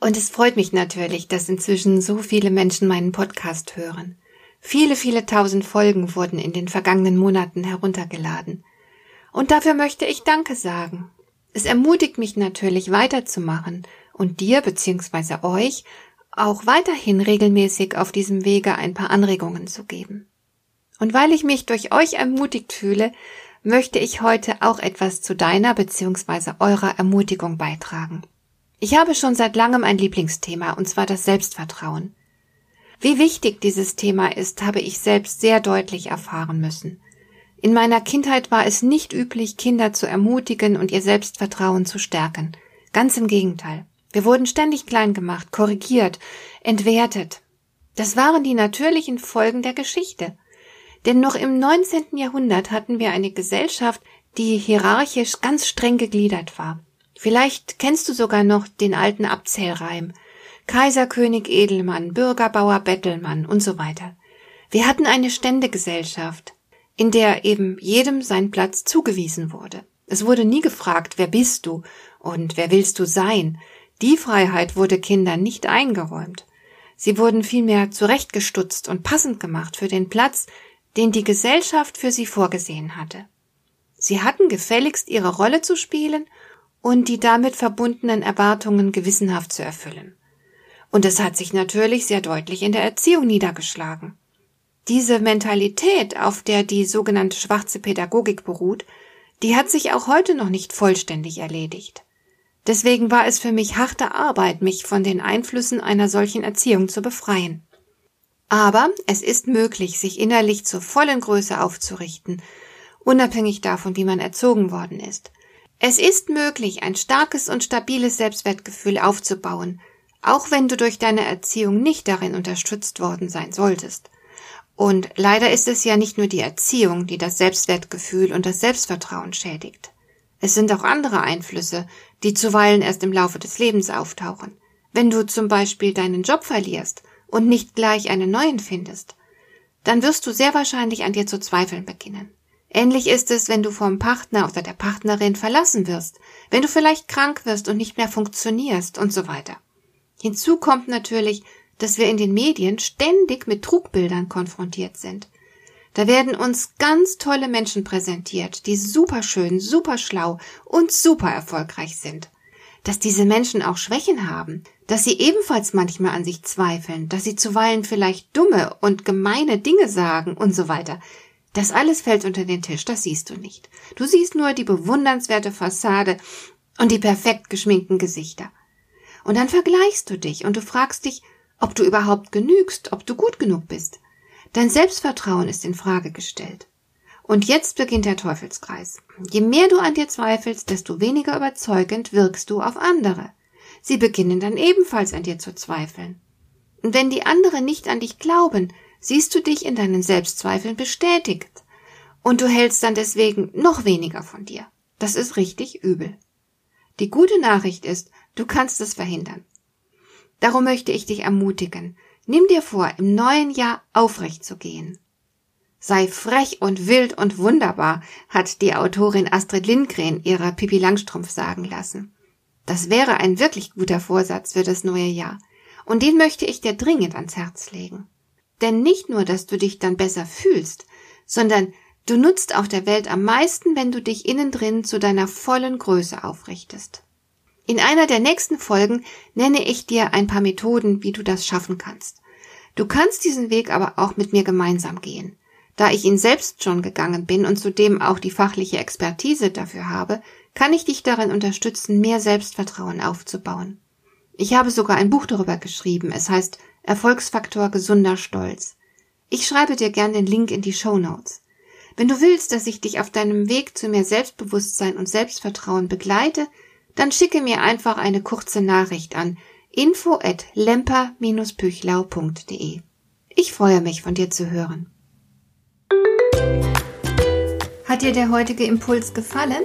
Und es freut mich natürlich, dass inzwischen so viele Menschen meinen Podcast hören. Viele, viele tausend Folgen wurden in den vergangenen Monaten heruntergeladen. Und dafür möchte ich Danke sagen. Es ermutigt mich natürlich weiterzumachen und dir bzw. euch auch weiterhin regelmäßig auf diesem Wege ein paar Anregungen zu geben. Und weil ich mich durch euch ermutigt fühle, möchte ich heute auch etwas zu deiner bzw. eurer Ermutigung beitragen. Ich habe schon seit langem ein Lieblingsthema, und zwar das Selbstvertrauen. Wie wichtig dieses Thema ist, habe ich selbst sehr deutlich erfahren müssen. In meiner Kindheit war es nicht üblich, Kinder zu ermutigen und ihr Selbstvertrauen zu stärken. Ganz im Gegenteil. Wir wurden ständig klein gemacht, korrigiert, entwertet. Das waren die natürlichen Folgen der Geschichte. Denn noch im 19. Jahrhundert hatten wir eine Gesellschaft, die hierarchisch ganz streng gegliedert war. Vielleicht kennst du sogar noch den alten Abzählreim. Kaiserkönig Edelmann, Bürgerbauer Bettelmann und so weiter. Wir hatten eine Ständegesellschaft, in der eben jedem sein Platz zugewiesen wurde. Es wurde nie gefragt, wer bist du und wer willst du sein. Die Freiheit wurde Kindern nicht eingeräumt. Sie wurden vielmehr zurechtgestutzt und passend gemacht für den Platz, den die Gesellschaft für sie vorgesehen hatte. Sie hatten gefälligst ihre Rolle zu spielen und die damit verbundenen Erwartungen gewissenhaft zu erfüllen. Und es hat sich natürlich sehr deutlich in der Erziehung niedergeschlagen. Diese Mentalität, auf der die sogenannte schwarze Pädagogik beruht, die hat sich auch heute noch nicht vollständig erledigt. Deswegen war es für mich harte Arbeit, mich von den Einflüssen einer solchen Erziehung zu befreien. Aber es ist möglich, sich innerlich zur vollen Größe aufzurichten, unabhängig davon, wie man erzogen worden ist. Es ist möglich, ein starkes und stabiles Selbstwertgefühl aufzubauen, auch wenn du durch deine Erziehung nicht darin unterstützt worden sein solltest. Und leider ist es ja nicht nur die Erziehung, die das Selbstwertgefühl und das Selbstvertrauen schädigt. Es sind auch andere Einflüsse, die zuweilen erst im Laufe des Lebens auftauchen. Wenn du zum Beispiel deinen Job verlierst und nicht gleich einen neuen findest, dann wirst du sehr wahrscheinlich an dir zu zweifeln beginnen. Ähnlich ist es, wenn du vom Partner oder der Partnerin verlassen wirst, wenn du vielleicht krank wirst und nicht mehr funktionierst und so weiter. Hinzu kommt natürlich, dass wir in den Medien ständig mit Trugbildern konfrontiert sind. Da werden uns ganz tolle Menschen präsentiert, die super schön, super schlau und super erfolgreich sind. Dass diese Menschen auch Schwächen haben, dass sie ebenfalls manchmal an sich zweifeln, dass sie zuweilen vielleicht dumme und gemeine Dinge sagen und so weiter. Das alles fällt unter den Tisch, das siehst du nicht. Du siehst nur die bewundernswerte Fassade und die perfekt geschminkten Gesichter. Und dann vergleichst du dich und du fragst dich, ob du überhaupt genügst, ob du gut genug bist. Dein Selbstvertrauen ist in Frage gestellt. Und jetzt beginnt der Teufelskreis. Je mehr du an dir zweifelst, desto weniger überzeugend wirkst du auf andere. Sie beginnen dann ebenfalls an dir zu zweifeln. Und wenn die anderen nicht an dich glauben, siehst du dich in deinen Selbstzweifeln bestätigt. Und du hältst dann deswegen noch weniger von dir. Das ist richtig übel. Die gute Nachricht ist, du kannst es verhindern. Darum möchte ich dich ermutigen. Nimm dir vor, im neuen Jahr aufrecht zu gehen. Sei frech und wild und wunderbar, hat die Autorin Astrid Lindgren ihrer Pippi Langstrumpf sagen lassen. Das wäre ein wirklich guter Vorsatz für das neue Jahr. Und den möchte ich dir dringend ans Herz legen. Denn nicht nur, dass du dich dann besser fühlst, sondern du nutzt auch der Welt am meisten, wenn du dich innen drin zu deiner vollen Größe aufrichtest. In einer der nächsten Folgen nenne ich dir ein paar Methoden, wie du das schaffen kannst. Du kannst diesen Weg aber auch mit mir gemeinsam gehen. Da ich ihn selbst schon gegangen bin und zudem auch die fachliche Expertise dafür habe, kann ich dich darin unterstützen, mehr Selbstvertrauen aufzubauen. Ich habe sogar ein Buch darüber geschrieben. Es heißt Erfolgsfaktor gesunder Stolz. Ich schreibe dir gern den Link in die Show Notes. Wenn du willst, dass ich dich auf deinem Weg zu mehr Selbstbewusstsein und Selbstvertrauen begleite, dann schicke mir einfach eine kurze Nachricht an info at lemper-püchlau.de. Ich freue mich, von dir zu hören. Hat dir der heutige Impuls gefallen?